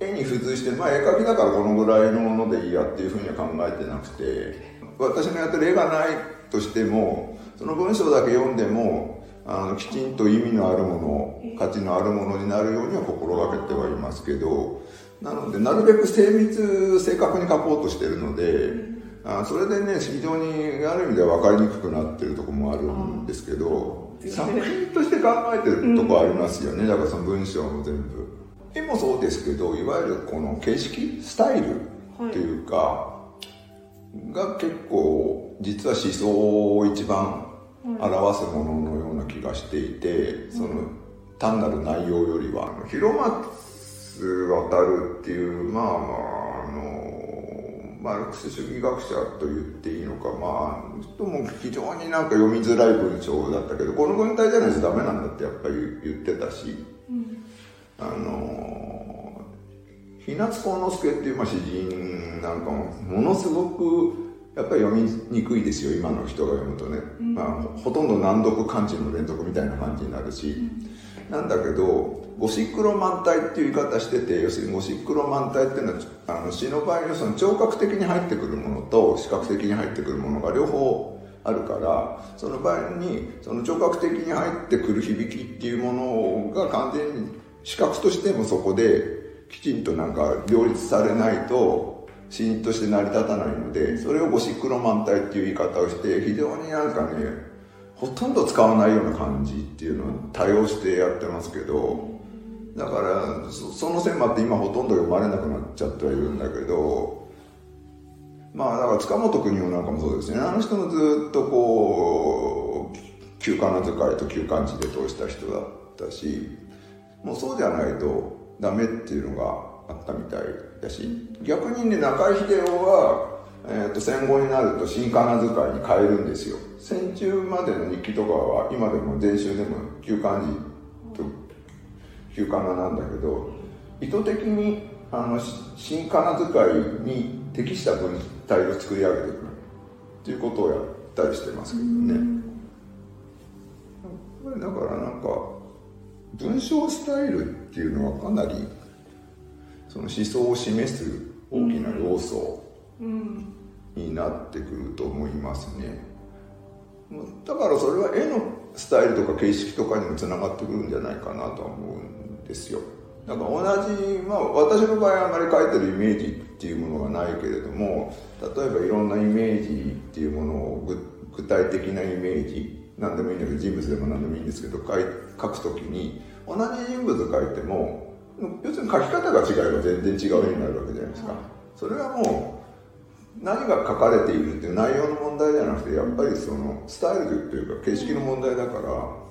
絵に付随して、まあ、絵描きだからこのぐらいのものでいいやっていうふうには考えてなくて私のやってる絵がないとしてもその文章だけ読んでもあのきちんと意味のあるもの価値のあるものになるようには心がけてはいますけどなのでなるべく精密正確に書こうとしてるので。あそれでね非常にある意味では分かりにくくなってるとこもあるんですけど作品として考えてるとこありますよね、うん、だからその文章も全部。絵もそうですけどいわゆるこの形式スタイルっていうか、はい、が結構実は思想を一番表すもののような気がしていて、その単なる内容よりは広松渡るっていうまあまああのマルクス主義学者と言っていいのかまあ人も非常になんか読みづらい文章だったけどこの文体じゃないとダメなんだってやっぱり言ってたし、うん、あの日夏幸之助っていう、詩人なんかもものすごくやっぱり読みにくいですよ今の人が読むとね、うん、まあ、ほとんど難読漢字の連続みたいな感じになるし、うん、なんだけどゴシックロマン体っていう言い方してて要するにゴシックロマン体っていうのはあの詩の場合はその聴覚的に入ってくるものと視覚的に入ってくるものが両方あるからその場合にその聴覚的に入ってくる響きっていうものが完全に視覚としてもそこできちんとなんか両立されないと詩として成り立たないのでそれをゴシックロマン体っていう言い方をして非常になんかねほとんど使わないような感じっていうのを多用してやってますけどだからその線もあって今ほとんど読まれなくなっちゃってはいるんだけどまあだから塚本邦夫なんかもそうですね。あの人もずっとこう旧仮名遣いと旧漢字で通した人だったしもうそうじゃないとダメっていうのがあったみたい。だし逆にね中井秀夫は、えー、と戦後になると新仮名遣いに変えるんですよ。戦中までの日記とかは今でも前週でも旧漢字と旧仮名なんだけど意図的にあの新仮名遣いに適した文体を作り上げていくっていうことをやったりしてますけどね。だからなんか文章スタイルっていうのはかなりその思想を示す大きな要素になってくると思いますね。だからそれは絵のスタイルとか形式とかにもつながってくるんじゃないかなとは思うんですよだから同じ、まあ、私の場合はあまり書いてるイメージっていうものがないけれども例えばいろんなイメージっていうものを具体的なイメージ何でもいいんだけど人物でも何でもいいんですけど書い書くときに同じ人物書いても要するに書き方が違えば全然違うようになるわけじゃないですか。それはもう何が書かれているっていう内容の問題じゃなくてやっぱりそのスタイルというか形式の問題だから。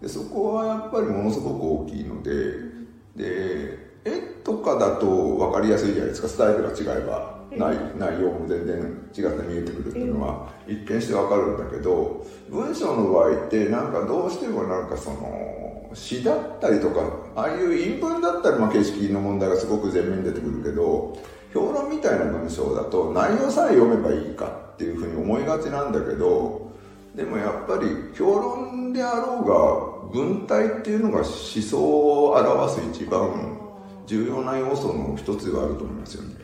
でそこはやっぱりものすごく大きいので。で絵とかだと分かりやすいじゃないですか。スタイルが違えば。内内容も全然違って見えてくるっていうのは。一見して分かるんだけど文章の場合ってなんかどうしてもなんかその詩だったりとかああいう韻文だったりまあ形式の問題がすごく前面に出てくるけど評論みたいな文章だと内容さえ読めばいいかっていうふうに思いがちなんだけどでもやっぱり評論であろうが文体っていうのが思想を表す一番重要な要素の一つではあると思いますよね。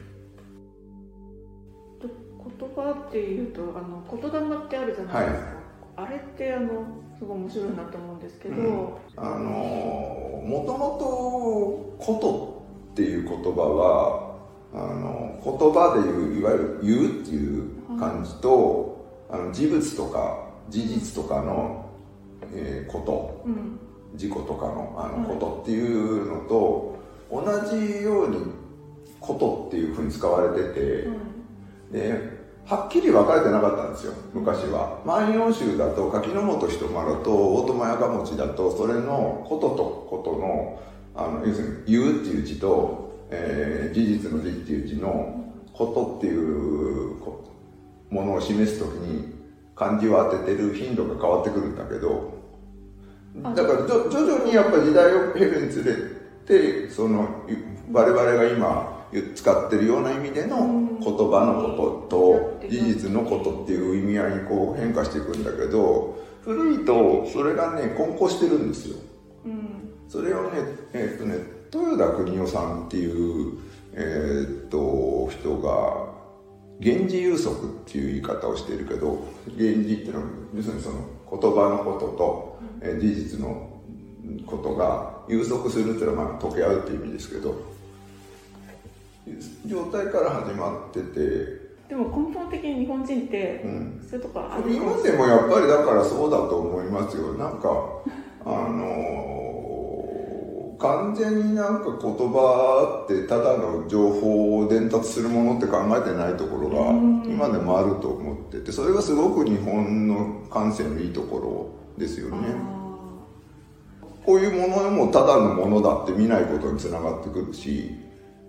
言葉っていうとあの言霊ってあるじゃないですか、はい、あれってあのすごい面白いなと思うんですけど、うん、あのもともと「こと」っていう言葉はあの言葉でいういわゆる「言う」っていう感じと、あの事物とか事実とかの、えー、こと、うん、事故とかのあのことっていうのと、同じようにことっていうふうに使われてて、うん、ではっきり分かれてなかったんですよ昔は「万葉集」だと柿本人丸と大友やかもちだとそれのこととことのあの要するに「言う」っていう字と、えー、事実の字っていう字の「こと」っていうものを示す時に漢字を当ててる頻度が変わってくるんだけどだから徐々にやっぱ時代を経るにつれてその我々が今使ってるような意味での言葉のことと事実のことっていう意味合いにこう変化していくんだけど古いとそれがね混交してるんですよ。うん、それをねえー、っとね豊田邦夫さんっていうえー、っと人が源氏有足っていう言い方をしているけど源氏っていうのは要するにその言葉のことと、えー、事実のことが有足するっていうのはまあ溶け合うっていう意味ですけど状態から始まってて。でも根本的に日本人って、うん、そういうとこある今でもやっぱりだからそうだと思いますよ。なんかあの完全になんか言葉ってただの情報を伝達するものって考えてないところが今でもあると思っててそれがすごく日本の感性のいいところですよね。こういうものもただのものだって見ないことにつながってくるし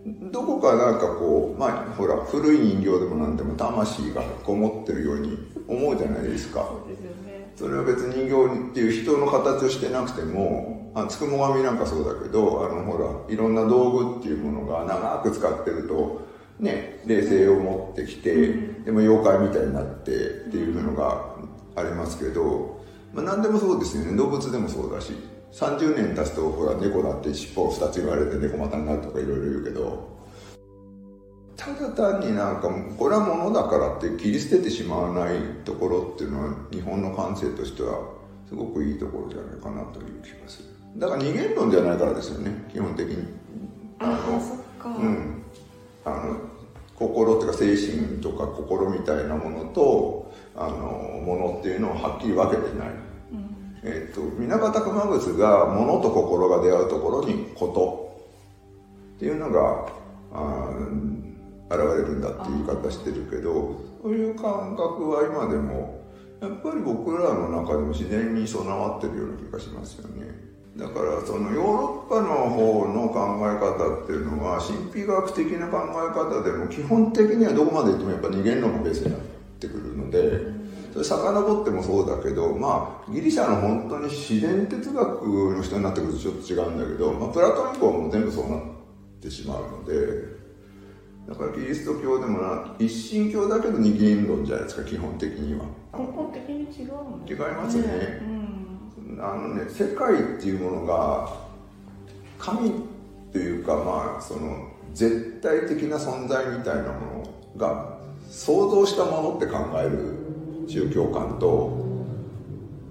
どこかなんかこうまあほら古い人形でも何でも魂がこもってるように思うじゃないですか。そうですよね。それは別に人形っていう人の形をしてなくてもあつくも紙なんかそうだけどあのほらいろんな道具っていうものが長く使ってるとね冷静を持ってきてでも妖怪みたいになってっていうのがありますけど、まあ、何でもそうですよね。動物でもそうだし30年経つとほら猫だって尻尾を2つ言われて猫股になるとかいろいろ言うけどただ単になんかこれはものだからって切り捨ててしまわないところっていうのは日本の感性としてはすごくいいところじゃないかなという気がする。だから二元論じゃないからですよね基本的に。あのそっか。うん。あの心っていうか精神とか心みたいなものとあのものっていうのをはっきり分けてない、うん、えっ、と水俣熊楠が物と心が出会うところにこと。っていうのがあ現れるんだっていう言い方してるけどそういう感覚は今でもやっぱり僕らの中でも自然に備わってるような気がしますよね。だからそのヨーロッパの方の考え方っていうのは神秘学的な考え方でも基本的にはどこまでいってもやっぱ二元論がベースになってくるのでそれ遡ってもそうだけどまあギリシャの本当に自然哲学の人になってくるとちょっと違うんだけど、まあ、プラトン以降も全部そうなってしまうのでだからキリスト教でもな一神教だけど二元論じゃないですか基本的には。根本的に違うの違いますね、うん、あのね世界っていうものが神というかまあその絶対的な存在みたいなものが想像したものって考える宗教観と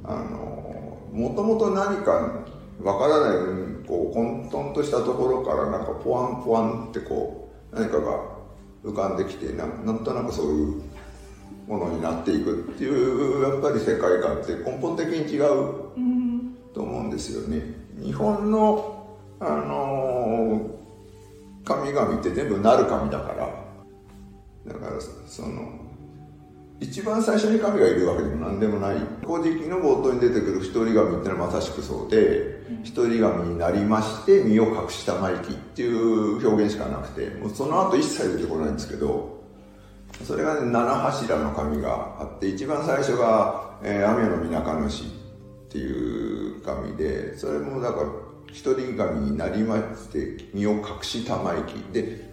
あのもともと何かわからないこう混沌としたところからなんかポワンポワンってこう何かが浮かんできてななんとなくそういうものになっていくっていうやっぱり世界観って根本的に違うと思うんですよね。日本のあのー、神々って全部なる神だからだからその一番最初に神がいるわけでも何でもない「古事記」の冒頭に出てくる一人神ってのはまさしくそうで一人神になりまして身を隠したまいきっていう表現しかなくてもうその後一切出てこないんですけどそれがね七柱の神があって一番最初が、えー、雨のみなか主っていう神でそれもだから一人神になりまして身を隠したまいき。で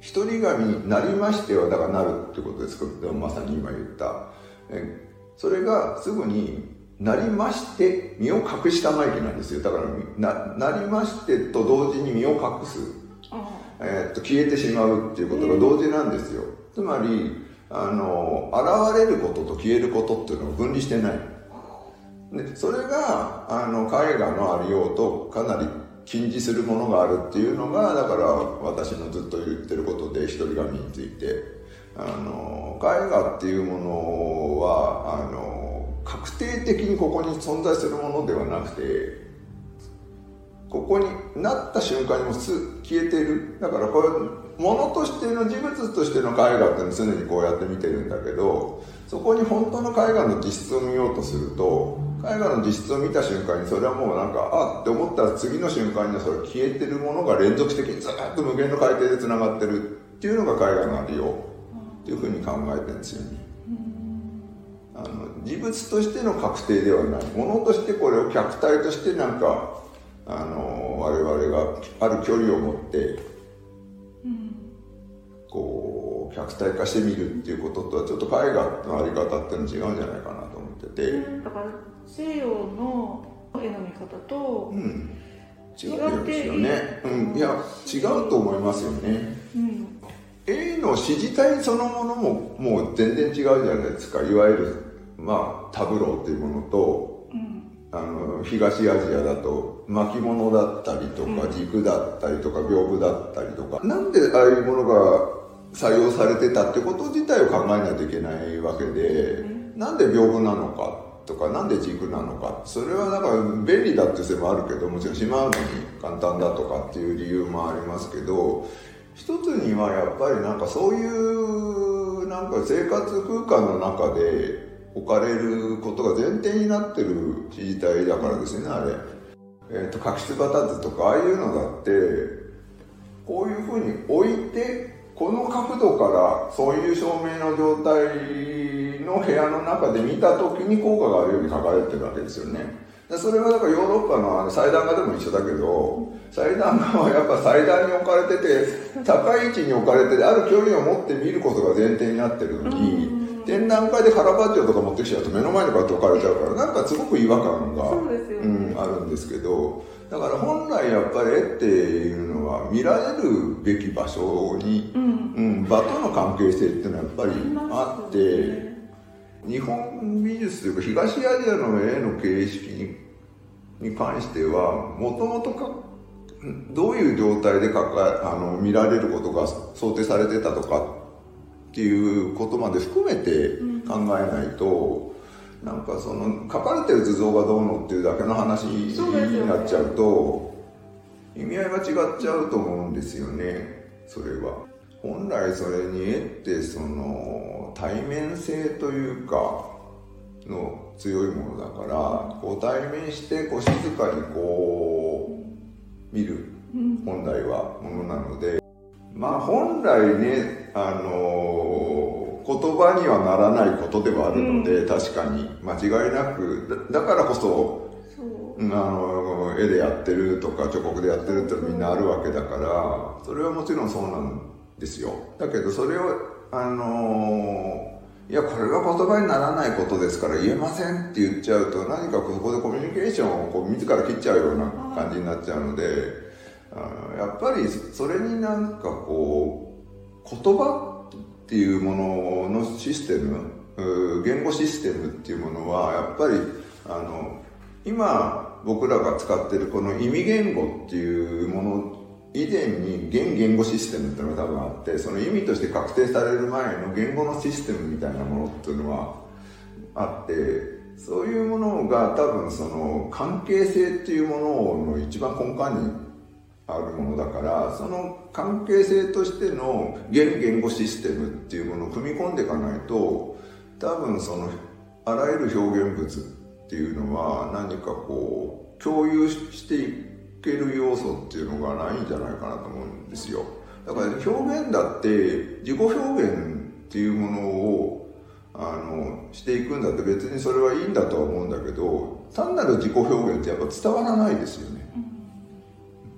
一人神になりましてはだからなるってことですけどまさに今言った。えそれがすぐになりまして身を隠したまいきなんですよ。だからななりましてと同時に身を隠す、えー、っと消えてしまうっていうことが同時なんですよ、つまりあの現れることと消えることっていうのを分離してない。でそれがあの絵画のありようとかなり禁じするものがあるっていうのがだから私のずっと言ってることで一人紙について。あの絵画っていうものはあの確定的にここに存在するものではなくてここになった瞬間にもす消えてる。だからこれ物としての事物としての絵画っての常にこうやって見てるんだけどそこに本当の絵画の実質を見ようとすると絵画の実質を見た瞬間にそれはもうなんかあって思ったら次の瞬間にそれ消えてるものが連続的にずっと無限の回転でつながってるっていうのが絵画のありようっていうふうに考えてるんですよね。あの事物としての確定ではない。ものとしてこれを客体としてなんかあの我々がある距離を持ってこう客体化してみるっていうこととはちょっと絵画のあり方っていうのは違うんじゃないかなと思ってて、だから西洋の絵の見方と、うん、違うんですよね、うん、いや違うと思いますよね、うん、絵の指示体そのものももう全然違うじゃないですか。いわゆるまあタブローっていうものと、うん、あの東アジアだと巻物だったりとか軸だったりとか屏風だったりとか、なんでああいうものが採用されてたってこと自体を考えないといけないわけで、なんで屏風なのかとかなんで軸なのかそれはなんか便利だっていうせもあるけどもちろんしまうのに簡単だとかっていう理由もありますけど一つにはやっぱりなんかそういうなんか生活空間の中で置かれることが前提になってる自治体だからですねあれ。えーと、角質バタ図とかああいうのだってこういうふうに置いてこの角度からそういう照明の状態の部屋の中で見た時に効果があるように書かれてるわけですよね。それはだからヨーロッパのあの祭壇画でも一緒だけど祭壇画はやっぱ祭壇に置かれてて 高い位置に置かれててある距離を持って見ることが前提になってるのに、展覧会でカラバッジョとか持ってきちゃうと目の前にこうやって置かれちゃうからなんかすごく違和感がう、ね、うん、あるんですけどだから本来やっぱり絵っていうのは見られるべき場所に、うん、うん、場との関係性っていうのはやっぱりあって、日本美術というか東アジアの絵の形式に関してはもともとどういう状態でかかあの見られることが想定されてたとかっていうことまで含めて考えないと、うん、なんかその書かれてる図像がどうのっていうだけの話になっちゃうと意味合いが違っちゃうと思うんですよねそれは。本来それに絵ってその対面性というかの強いものだからこう対面してこう静かにこう見る本来はものなので。まあ本来ねあの言葉にはならないことではあるので、うん、確かに。間違いなく。だからこそあの絵でやってるとか彫刻でやってるってみんなあるわけだからそれはもちろんそうなんですよだけどそれをあのいやこれは言葉にならないことですから言えませんって言っちゃうと何かここでコミュニケーションをこう自ら切っちゃうような感じになっちゃうので。あのやっぱりそれになんかこう言葉っていうもののシステム言語システムっていうものはやっぱりあの今僕らが使ってるこの意味言語っていうもの以前に現言語システムっていうのが多分あってその意味として確定される前の言語のシステムみたいなものっていうのはあってそういうものが多分その関係性っていうものの一番根幹にあるものだからその関係性としての現言語システムっていうものを組み込んでいかないと多分そのあらゆる表現物っていうのは何かこう共有していくける要素っていうのがないんじゃないかなと思うんですよ。だから表現だって自己表現っていうものをあのしていくんだって別にそれはいいんだとは思うんだけど単なる自己表現ってやっぱ伝わらないですよね、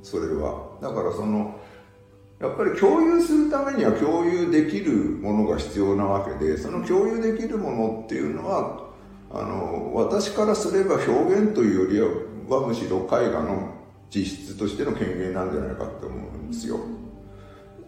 それは。だからそのやっぱり共有するためには共有できるものが必要なわけでその共有できるものっていうのはあの私からすれば表現というよりはむしろ絵画の実質としての権限なんじゃないかって思うんですよ。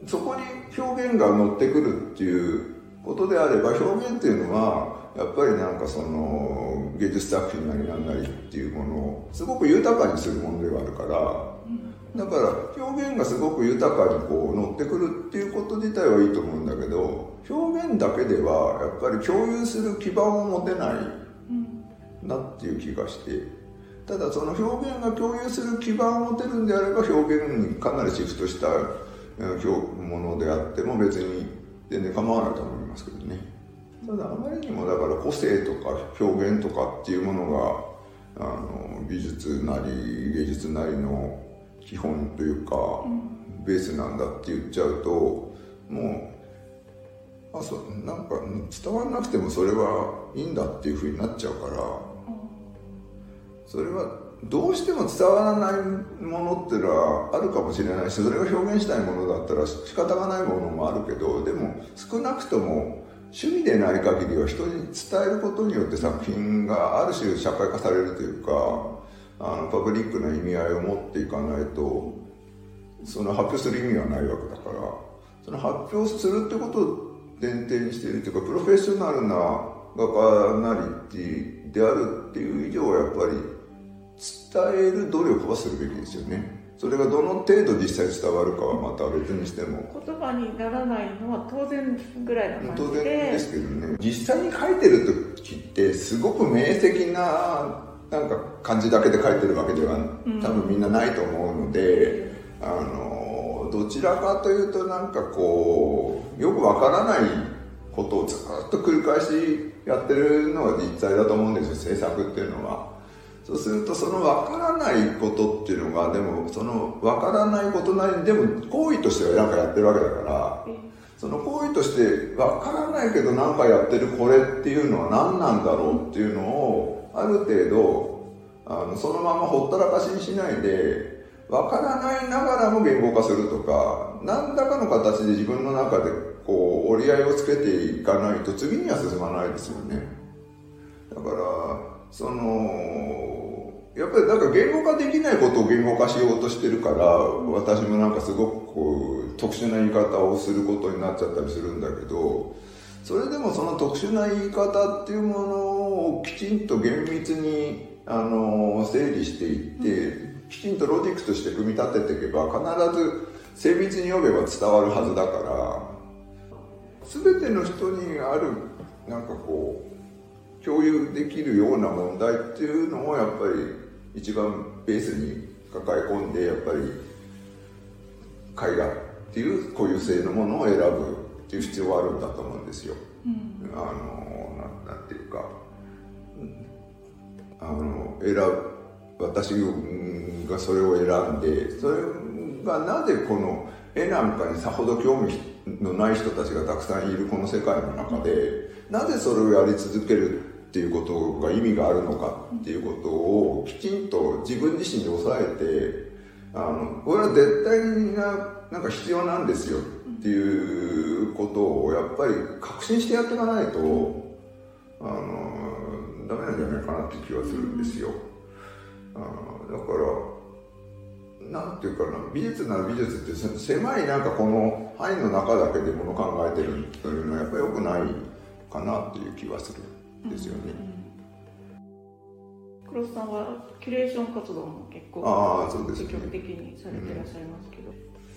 そこに表現が乗ってくるっていうことであれば表現っていうのはやっぱりなんかその芸術作品なりなんなりっていうものをすごく豊かにするものではあるからだから表現がすごく豊かにこう乗ってくるっていうこと自体はいいと思うんだけど表現だけではやっぱり共有する基盤を持てないなっていう気がしてただその表現が共有する基盤を持てるんであれば表現にかなりシフトしたものであっても別に全然構わないと思いますけどね。ただあまりにもだから個性とか表現とかっていうものがあの美術なり芸術なりの基本というか、ベースなんだって言っちゃうともうあそなんか伝わらなくてもそれはいいんだっていうふうになっちゃうから、それはどうしても伝わらないものっていうのはあるかもしれないしそれが表現したいものだったら仕方がないものもあるけどでも少なくとも趣味でない限りは人に伝えることによって作品がある種社会化されるというかあのパブリックな意味合いを持っていかないとその発表する意味はないわけだからその発表するってことを前提にしているというかプロフェッショナルな画家なりであるっていう以上はやっぱり伝える努力はするべきですよね。それがどの程度実際伝わるかはまた別にしても言葉にならないのは当然ぐらいの当然ですけどね実際に書いてる時ってすごく明晰ななんか感じだけで書いてるわけでは多分みんなないと思うので、うん、あのどちらかというとなんかこうよくわからないことをずっと繰り返しやってるのが実際だと思うんですよ制作っていうのは。そうするとその分からないことっていうのがでもその分からないことなりにでも行為としては何かやってるわけだからその行為として分からないけど何かやってるこれっていうのは何なんだろうっていうのをある程度あのそのままほったらかしにしないで分からないながらも言語化するとか何らかの形で自分の中でこう折り合いをつけていかないと次には進まないですよね。だからそのやっぱりなんか言語化できないことを言語化しようとしてるから私もなんかすごくこう特殊な言い方をすることになっちゃったりするんだけどそれでもその特殊な言い方っていうものをきちんと厳密にあの整理していってきちんとロジックとして組み立てていけば必ず精密に読めば伝わるはずだから全ての人にあるなんかこう共有できるような問題っていうのをやっぱり一番ベースに抱え込んでやっぱり絵画っていう固有性のものを選ぶっていう必要はあるんだと思うんですよ。うん、あのななんていうかあの選ぶ私がそれを選んでそれがなぜこの絵なんかにさほど興味のない人たちがたくさんいるこの世界の中でなぜそれをやり続けるっていうことが意味があるのかっていうことをきちんと自分自身で抑えてあのこれは絶対ななんか必要なんですよっていうことをやっぱり確信してやっていかないとあのダメなんじゃないかなって気はするんですよ。あだからなんていうかな美術なら美術って狭いなんかこの範囲の中だけでもの考えてるというのはやっぱりよくないかなっていう気はする。ですよね。黒須さんはキュレーション活動も結構あそうです、積極的にされていらっしゃいますけど。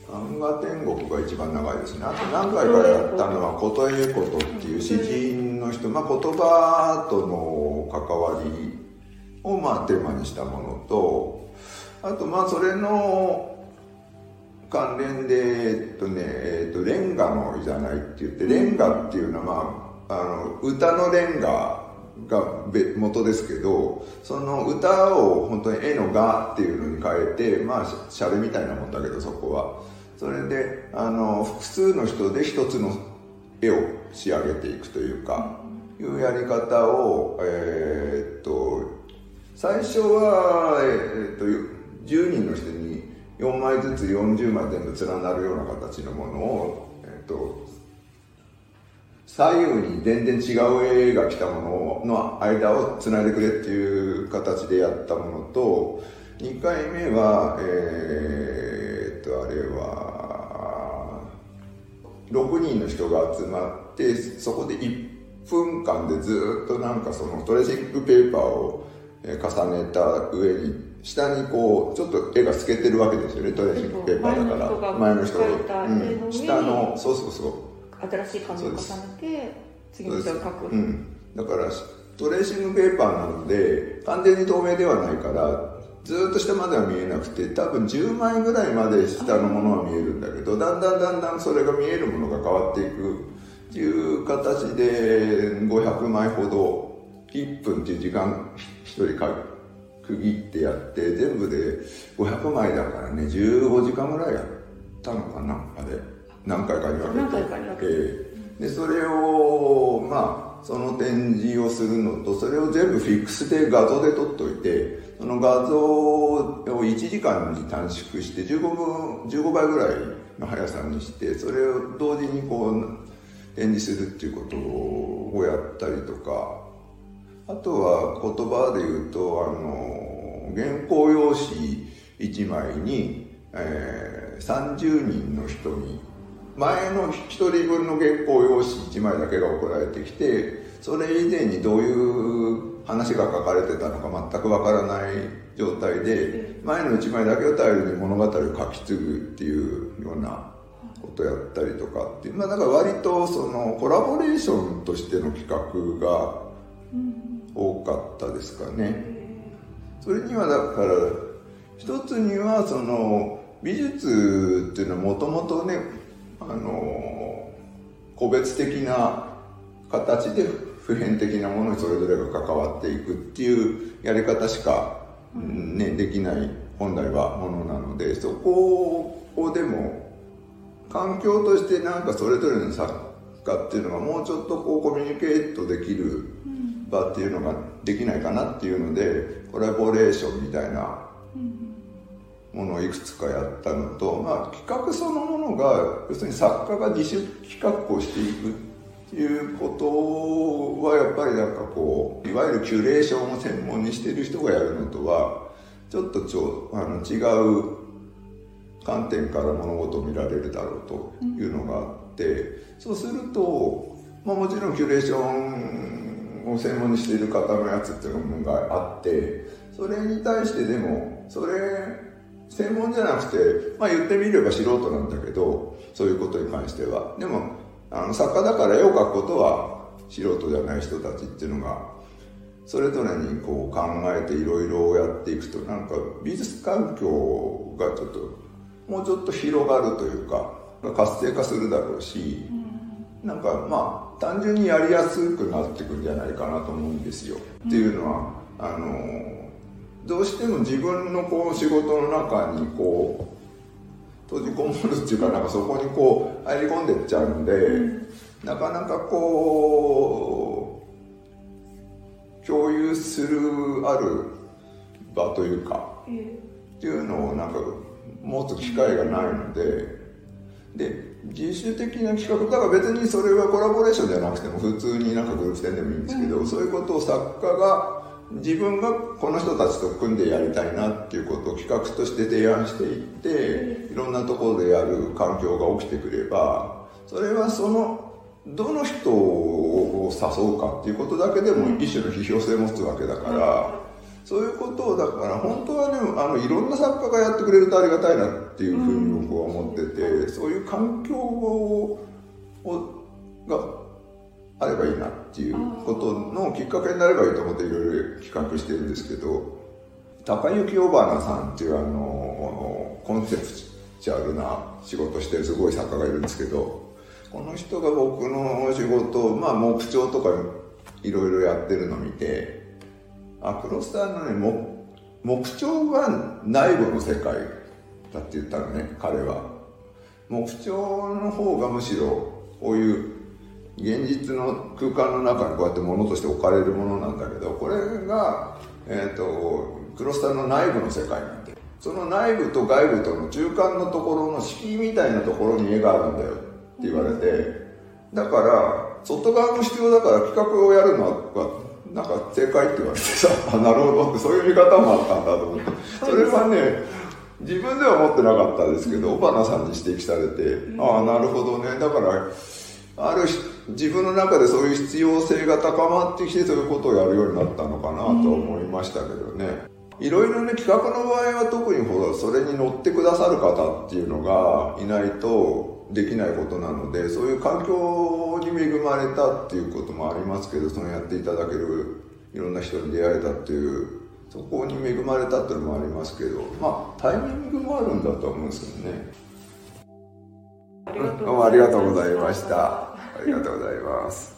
漫画天国が一番長いですね。あと何回かやったのは、琴恵ことっていう詩人の人、まあ、言葉との関わりをまあテーマにしたものと、あとまあそれの関連で、えっとね、えっと、レンガのじゃないって言って、レンガっていうのはまあ、あの歌のレンガが元ですけどその歌を本当に絵の「画」っていうのに変えてまあシャレみたいなもんだけどそこは。それであの複数の人で一つの絵を仕上げていくというかいうやり方をえー、っと最初は、えー、っと10人の人に4枚ずつ40枚全部連なるような形のものを、えー、っと左右に全然違う絵が来たものの間をつないでくれっていう形でやったものと2回目はえー、っとあれは6人の人が集まってそこで1分間でずっとなんかそのトレーシングペーパーを重ねた上に下にこうちょっと絵が透けてるわけですよねトレーシングペーパーだから。前の人が、うん、下のそうそうそう新しい紙を重ねて次の人を書く、うん、だからトレーシングペーパーなので完全に透明ではないからずっと下までは見えなくて多分10枚ぐらいまで下のものは見えるんだけどだんだんだんだんそれが見えるものが変わっていくっていう形で500枚ほど1分っていう時間1人か区切ってやって全部で500枚だからね15時間ぐらいやったのかなあれ。何回かに分けて。何回かに分けて、でそれをままあその展示をするのとそれを全部フィックスで画像で撮っておいてその画像を1時間に短縮して15分15倍ぐらいの速さにしてそれを同時にこう展示するっていうことをやったりとか。あとは言葉で言うとあの原稿用紙1枚に、えー、30人の人に前の1人分の原稿用紙1枚だけが送られてきてそれ以前にどういう話が書かれてたのか全くわからない状態で前の1枚だけを頼りに物語を書き継ぐっていうようなことやったりとかっていうまあだから割とそのコラボレーションとしての企画が多かったですかね。それにはだから一つにはその美術っていうのはもともとねあの個別的な形で普遍的なものにそれぞれが関わっていくっていうやり方しか、ね、できない本来はものなのでそこをでも環境としてなんかそれぞれの作家っていうのがもうちょっとこうコミュニケートできる場っていうのができないかなっていうのでコラボレーションみたいなものをいくつかやったのと、まあ、企画そのものが要するに作家が自主企画をしていくっていうことはやっぱりなんかこういわゆるキュレーションを専門にしている人がやるのとはちょっとちょあの違う観点から物事を見られるだろうというのがあって、そうすると、まあ、もちろんキュレーションを専門にしている方のやつっていうのがあってそれに対してでもそれ専門じゃなくて、まあ、言ってみれば素人なんだけどそういうことに関してはでもあの作家だから絵を描くことは素人じゃない人たちっていうのがそれぞれにこう考えていろいろやっていくとなんか美術環境がちょっともうちょっと広がるというか活性化するだろうし、うん、なんかまあ単純にやりやすくなってくんじゃないかなと思うんですよ。っていうのはあのどうしても自分のこう仕事の中にこう閉じこもるっていうかなんかそこにこう入り込んでっちゃうんで、うん、なかなかこう共有するある場というか、っていうのをなんか持つ機会がないのでで自主的な企画だから別にそれはコラボレーションじゃなくても普通になんかグループ戦でもいいんですけど、うん、そういうことを作家が自分がこの人たちと組んでやりたいなっていうことを企画として提案していっていろんなところでやる環境が起きてくればそれはそのどの人を誘うかっていうことだけでも一種の批評性を持つわけだから。そういうことをだから本当はねあのいろんな作家がやってくれるとありがたいなっていうふうに僕は思ってて、そういう環境をがあればいいなっていうことのきっかけになればいいと思っていろいろ企画してるんですけど高雪尾花さんっていうあのコンセプチュアルな仕事してるすごい作家がいるんですけどこの人が僕の仕事まあ木彫とかいろいろやってるのを見てあクロスターのね木彫が内部の世界だって言ったのね彼は。木彫の方がむしろこういう現実の空間の中にこうやって物として置かれるものなんだけどこれが、えーと、クロスターの内部の世界なんでその内部と外部との中間のところの敷居みたいなところに絵があるんだよって言われてだから外側も必要だから企画をやるのはなんか正解って言われてさ あなるほどってそういう見方もあったんだと思って。それはね自分では思ってなかったですけど尾花さんに指摘されて、ああなるほどね。だからある人自分の中でそういう必要性が高まってきてそういうことをやるようになったのかなと思いましたけどね。いろいろね企画の場合は特にほらそれに乗ってくださる方っていうのがいないとできないことなのでそういう環境に恵まれたっていうこともありますけどそのやっていただけるいろんな人に出会えたっていうそこに恵まれたっていうのもありますけどまあタイミングもあるんだと思うんですけどね。どうもありがとうございましたありがとうございます。